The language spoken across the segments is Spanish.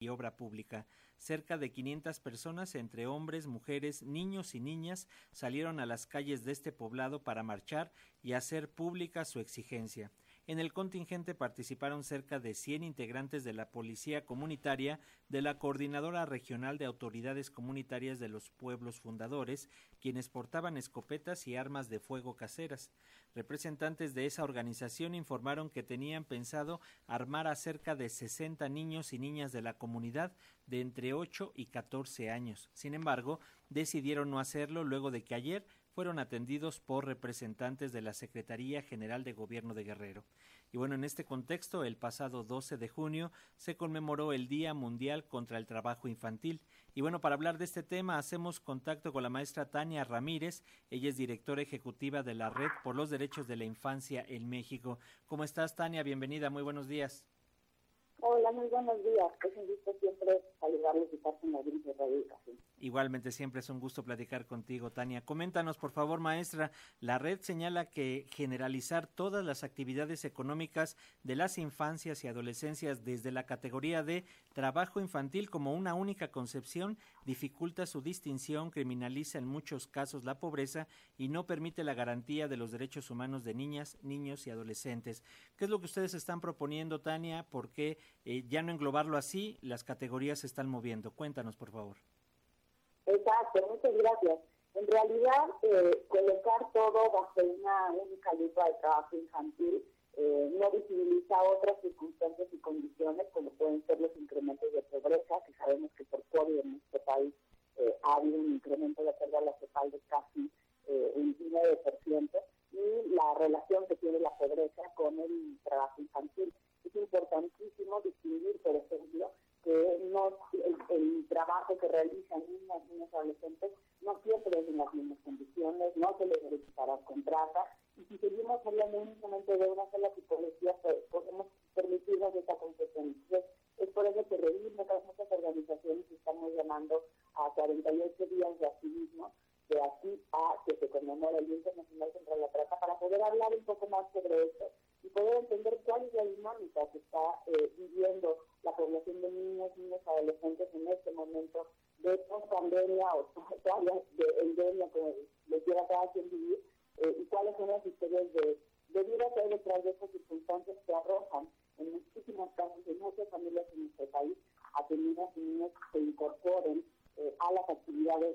y Obra Pública. Cerca de 500 personas, entre hombres, mujeres, niños y niñas, salieron a las calles de este poblado para marchar y hacer pública su exigencia. En el contingente participaron cerca de 100 integrantes de la Policía Comunitaria, de la Coordinadora Regional de Autoridades Comunitarias de los Pueblos Fundadores, quienes portaban escopetas y armas de fuego caseras. Representantes de esa organización informaron que tenían pensado armar a cerca de 60 niños y niñas de la comunidad de entre 8 y 14 años. Sin embargo, decidieron no hacerlo luego de que ayer fueron atendidos por representantes de la Secretaría General de Gobierno de Guerrero. Y bueno, en este contexto, el pasado 12 de junio se conmemoró el Día Mundial contra el Trabajo Infantil. Y bueno, para hablar de este tema, hacemos contacto con la maestra Tania Ramírez. Ella es directora ejecutiva de la Red por los Derechos de la Infancia en México. ¿Cómo estás, Tania? Bienvenida, muy buenos días. Hola, muy buenos días. Es un gusto siempre saludarles y estar en la de Educación. Igualmente, siempre es un gusto platicar contigo, Tania. Coméntanos, por favor, maestra. La red señala que generalizar todas las actividades económicas de las infancias y adolescencias desde la categoría de trabajo infantil como una única concepción dificulta su distinción, criminaliza en muchos casos la pobreza y no permite la garantía de los derechos humanos de niñas, niños y adolescentes. ¿Qué es lo que ustedes están proponiendo, Tania? ¿Por qué eh, ya no englobarlo así? Las categorías se están moviendo. Cuéntanos, por favor. Exacto, muchas gracias. En realidad, eh, colocar todo bajo una única lupa de trabajo infantil eh, no visibiliza otras circunstancias y condiciones, como pueden ser los incrementos de pobreza, que sabemos que por COVID en nuestro país eh, ha habido un incremento de pérdida la CEPAL de casi eh, un 19%, y la relación que tiene la pobreza con el trabajo infantil. Es importantísimo distinguir, por ejemplo, que no el, trabajo que realizan niñas, niños adolescentes no siempre es en las mismas condiciones, se les solicitará contrata, y si seguimos hablando únicamente de una sola tipología, pues, podemos permitirnos esta concesión. Entonces, es por eso que revisamos muchas organizaciones estamos llamando a 48 días de activismo, de aquí a que se conmemore el Día Internacional contra la Trata, para poder hablar un poco más sobre eso y poder entender cuál es la dinámica que está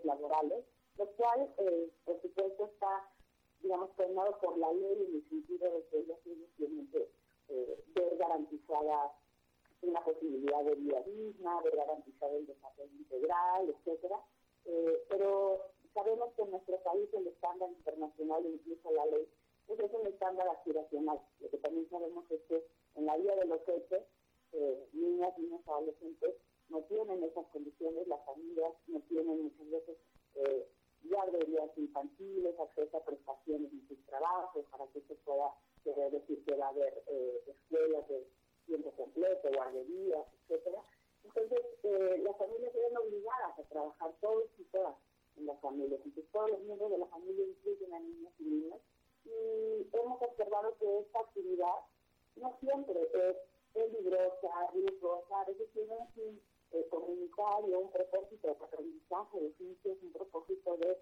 laborales, lo cual, por supuesto, está digamos, por la ley en el sentido de que ellos tienen que eh, ver garantizada una posibilidad de vida digna, ver garantizado el desarrollo integral, etcétera. Eh, pero sabemos que en nuestro país el estándar internacional, incluso la ley, pues es un estándar aspiracional. Lo que también sabemos es que en la vida de los hechos, eh, niñas, niños, adolescentes no tienen esas condiciones, las familias no tienen muchas veces eh, guarderías infantiles, acceso a prestaciones en sus trabajos, para que se pueda decir que va a haber eh, escuelas de tiempo completo, guarderías, etcétera. Entonces, eh, las familias se ven obligadas a trabajar todos y todas en las familias. Entonces, todos los miembros de la familia incluyen a niños y niñas. Y hemos observado que esta actividad no siempre es peligrosa, riesgosa, a veces tiene un eh, comunitario, un propósito de aprendizaje de ciencias, un propósito de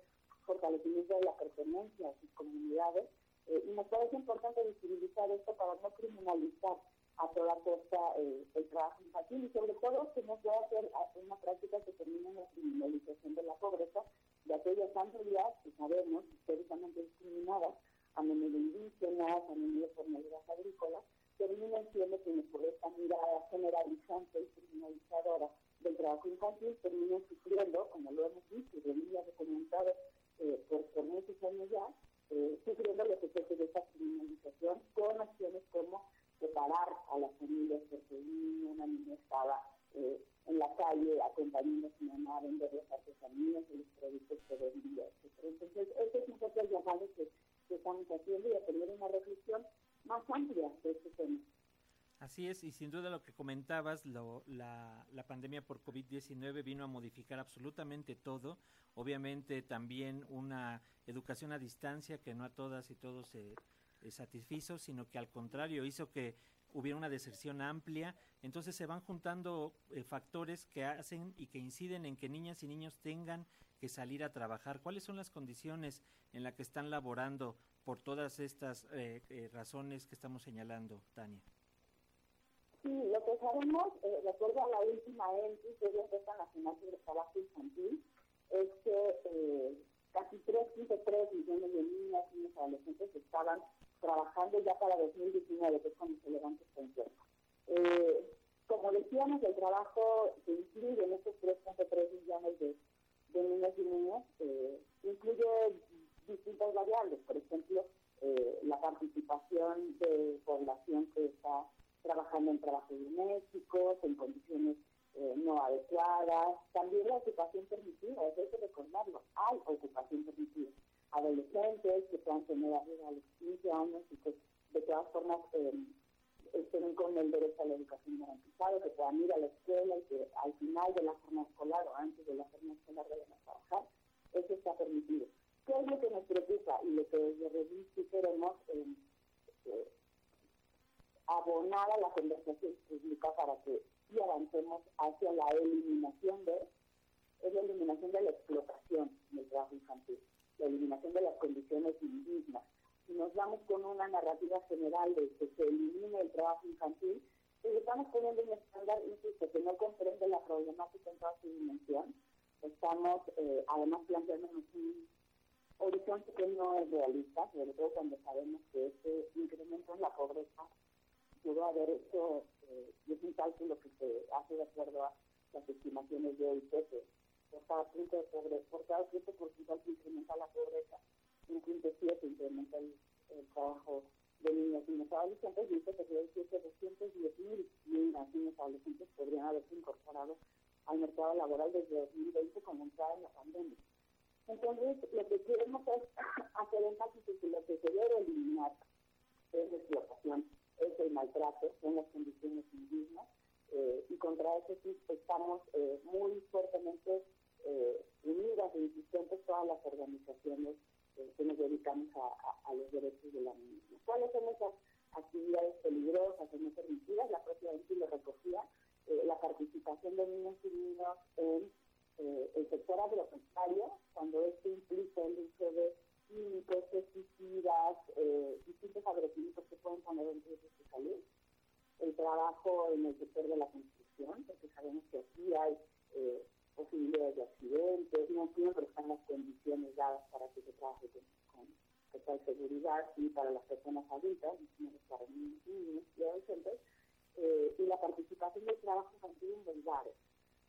fortalecimiento de la pertenencia a sus comunidades. Eh, y me parece importante visibilizar esto para no criminalizar a toda costa eh, el trabajo infantil y sobre todo que no pueda hacer una práctica que termine en la criminalización de la pobreza de aquellas familias que sabemos históricamente discriminadas, a menudo indígenas, a menudo por medidas agrícolas, terminan siendo quienes por esta mirada generalizante y criminalizadora del trabajo infantil terminan sufriendo, como lo hemos visto, de niñas documentado eh, por, por muchos años ya, eh, sufriendo los efectos de esta criminalización con acciones como separar a las familias porque una niña estaba eh, en la calle acompañando a su mamá a vender las artesanías y los Entonces, ese es un poco el llamado que estamos haciendo y a tener una reflexión más amplia de este tema. Así es, y sin duda lo que comentabas, lo, la, la, pandemia por COVID-19 vino a modificar absolutamente todo. Obviamente también una educación a distancia que no a todas y todos se satisfizo, sino que al contrario hizo que hubiera una deserción amplia. Entonces se van juntando eh, factores que hacen y que inciden en que niñas y niños tengan que salir a trabajar. ¿Cuáles son las condiciones en las que están laborando por todas estas eh, eh, razones que estamos señalando, Tania? Sí, lo que sabemos, de acuerdo a la última ENTI, que es la Encuesta Nacional sobre Trabajo Infantil, es que casi 3.3 millones de niñas y niños adolescentes estaban trabajando ya para 2019, que es cuando se levanta encuesta. Eh, como decíamos, el trabajo que incluye en estos 3.3 millones de, de niños y niñas, eh, incluye distintas variables, por ejemplo, eh, la participación de población que está trabajando en trabajos domésticos, en condiciones eh, no adecuadas, también la ocupación permitida, eso hay que recordarlo, hay ocupación permitida. Adolescentes que puedan tener de los 15 años y que de todas formas eh, estén con el derecho a la educación garantizado, que puedan ir a la escuela y que al final de la jornada escolar o antes de la jornada escolar vayan a trabajar, eso está permitido. ¿Qué es lo que nos preocupa y lo que desde Revista queremos eh, eh, abonar a la conversación pública para que y avancemos hacia la eliminación de, es la eliminación de la explotación del trabajo infantil, la eliminación de las condiciones indignas. Si nos vamos con una narrativa general de que se elimine el trabajo infantil, pues estamos poniendo un estándar, insisto, que no comprende la problemática en toda su dimensión. Estamos eh, además planteándonos un horizonte que no es realista, sobre todo cuando sabemos que este incremento en la pobreza pudo haber hecho, eh, y es un cálculo que se hace de acuerdo a las estimaciones de OIT, por cada punto de pobreza, por cada punto porcentual que incrementa la pobreza, un punto siete incrementa el, trabajo de niños y niños adolescentes, y esto quiere decir que 210 mil niñas y niños adolescentes podrían haberse incorporado al mercado laboral desde 2020 como entrada en la pandemia. Entonces, lo que queremos es hacer énfasis en que lo que se debe eliminar es la explotación es el maltrato, son las condiciones indignas, eh, y contra eso sí estamos eh, muy fuertemente eh, unidas e insistentes todas las organizaciones que nos dedicamos a, los derechos de la niña. ¿Cuáles son esas actividades peligrosas o no permitidas? La propia ONU lo recogía, la participación de niños y niños en el sector agropecuario, cuando esto implica el uso de químicos, pesticidas, eh, distintos agroquímicos que pueden poner en riesgo su salud. El trabajo en el sector de la construcción, porque sabemos que aquí hay eh, posibilidades de accidentes, no siempre están las condiciones dadas para que se trabaje con, total seguridad y para las personas adultas, para niños, y adolescentes, eh, y la participación del trabajo infantil en los bares.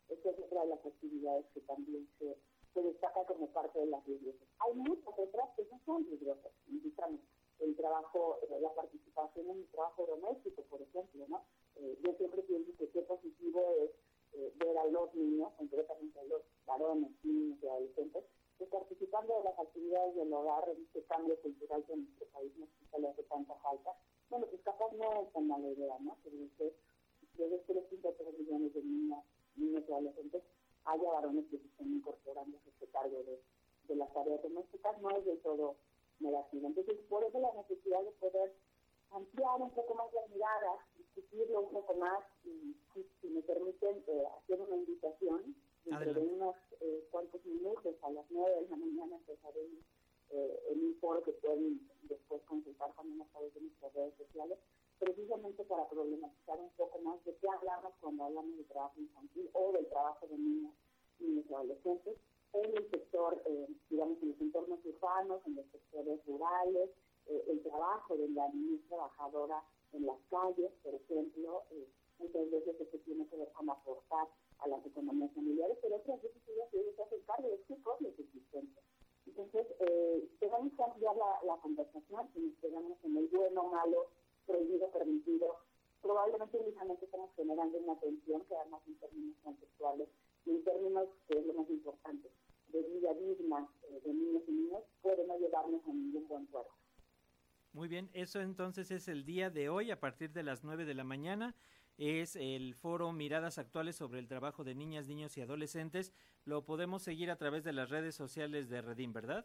Esta es otra de las actividades que también se se destaca como parte de las riesgosas. Hay muchas otras que no son riesgosas, indicamos el trabajo, eh, la participación en el trabajo doméstico, por ejemplo, ¿no? Eh, yo siempre pienso que qué positivo es eh, ver a los niños, concretamente a los varones, niños y adolescentes, que participando de las actividades del hogar en este cambio cultural que en nuestro país nos le hace tanta falta. Bueno, pues capaz no es tan mala idea, ¿no? Que desde, desde 3.3 millones de niñas, niños y adolescentes haya varones que se estén incorporando a este cargo de, de las tareas domésticas no es del todo negativo. Entonces, por eso la necesidad de poder ampliar un poco más la mirada, discutirlo un poco más y, si, me permiten, eh, hacer una invitación. Dentro de unos eh, cuantos minutos, a las nueve de la mañana, empezaremos eh, en un foro que pueden después consultar también a través de nuestras redes sociales, precisamente para problematizar un poco más de qué hablamos cuando hablamos de trabajo infantil o del trabajo de niños, niños y adolescentes en el sector, eh, digamos, en los entornos urbanos, en los sectores rurales, eh, el trabajo de la niña trabajadora en las calles, por ejemplo, eh, muchas veces esto tiene que ver con aportar a las economías familiares, pero otras veces ellas se hacen cargo de sus propias existencias. Entonces, eh, tenemos que ampliar la, conversación y nos quedamos en el bueno, malo, prohibido, permitido. Probablemente únicamente estamos generando una tensión que además en términos conceptuales y en términos, que es lo más importante, de vida digna eh, de niños y niñas, puede no llevarnos a ningún buen puerto. Muy bien, eso entonces es el día de hoy a partir de las 9 de la mañana. Es el foro Miradas Actuales sobre el trabajo de niñas, niños y adolescentes. Lo podemos seguir a través de las redes sociales de Redim, ¿verdad?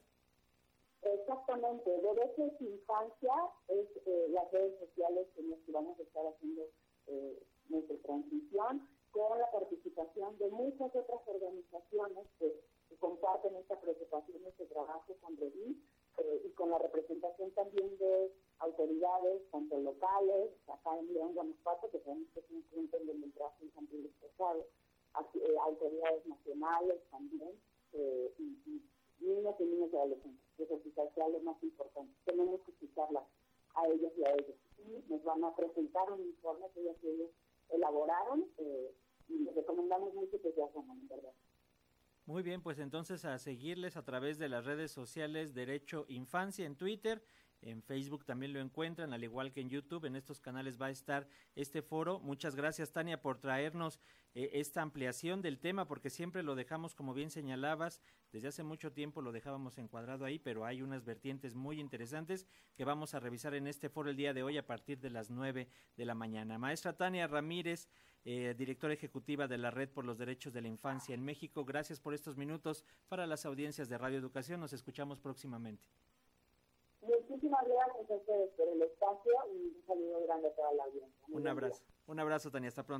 Exactamente, Derechos de Infancia es eh, las redes sociales en las que vamos a estar haciendo eh, nuestra transición con la participación de muchas otras organizaciones que, comparten esta preocupación, este trabajo con Redín y con la representación también de autoridades, tanto locales, acá en León, Guanajuato, que sabemos que es un punto en trabajo infantil es pesado, eh, autoridades nacionales también, eh, y, niños y niños y adolescentes, que es quizás lo más importante. Tenemos que escucharlas a ellos y a ellos. Y nos van a presentar un informe que ellos, elaboraron eh, y les recomendamos mucho que se hagan, verdad. Muy bien, pues entonces a seguirles a través de las redes sociales Derecho Infancia en Twitter en Facebook también lo encuentran, al igual que en YouTube. En estos canales va a estar este foro. Muchas gracias, Tania, por traernos eh, esta ampliación del tema, porque siempre lo dejamos, como bien señalabas, desde hace mucho tiempo lo dejábamos encuadrado ahí, pero hay unas vertientes muy interesantes que vamos a revisar en este foro el día de hoy a partir de las nueve de la mañana. Maestra Tania Ramírez, eh, directora ejecutiva de la Red por los Derechos de la Infancia en México, gracias por estos minutos para las audiencias de Radio Educación. Nos escuchamos próximamente. Ustedes por el espacio y un saludo grande a toda la audiencia. un abrazo, un abrazo Tania, hasta pronto.